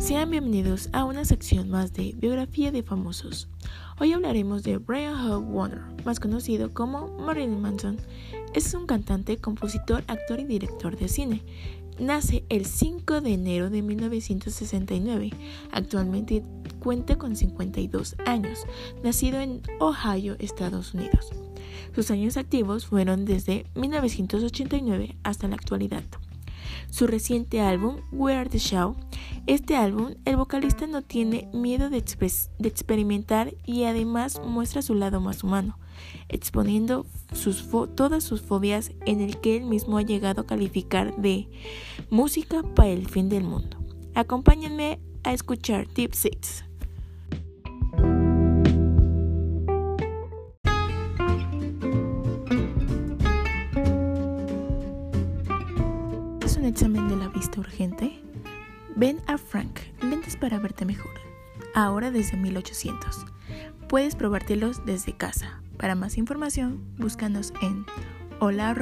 Sean bienvenidos a una sección más de Biografía de Famosos. Hoy hablaremos de Brian Hope Warner, más conocido como Marilyn Manson. Es un cantante, compositor, actor y director de cine. Nace el 5 de enero de 1969. Actualmente cuenta con 52 años. Nacido en Ohio, Estados Unidos. Sus años activos fueron desde 1989 hasta la actualidad. Su reciente álbum, We Are the Show, este álbum, el vocalista no tiene miedo de, experimentar y además muestra su lado más humano, exponiendo todas sus fobias en el que él mismo ha llegado a calificar de música para el fin del mundo. Acompáñenme a escuchar Deep Six. ¿Es un examen de la vista urgente? Ven a Frank, lentes para verte mejor. Ahora desde 1800. Puedes probártelos desde casa. Para más información, búscanos en hola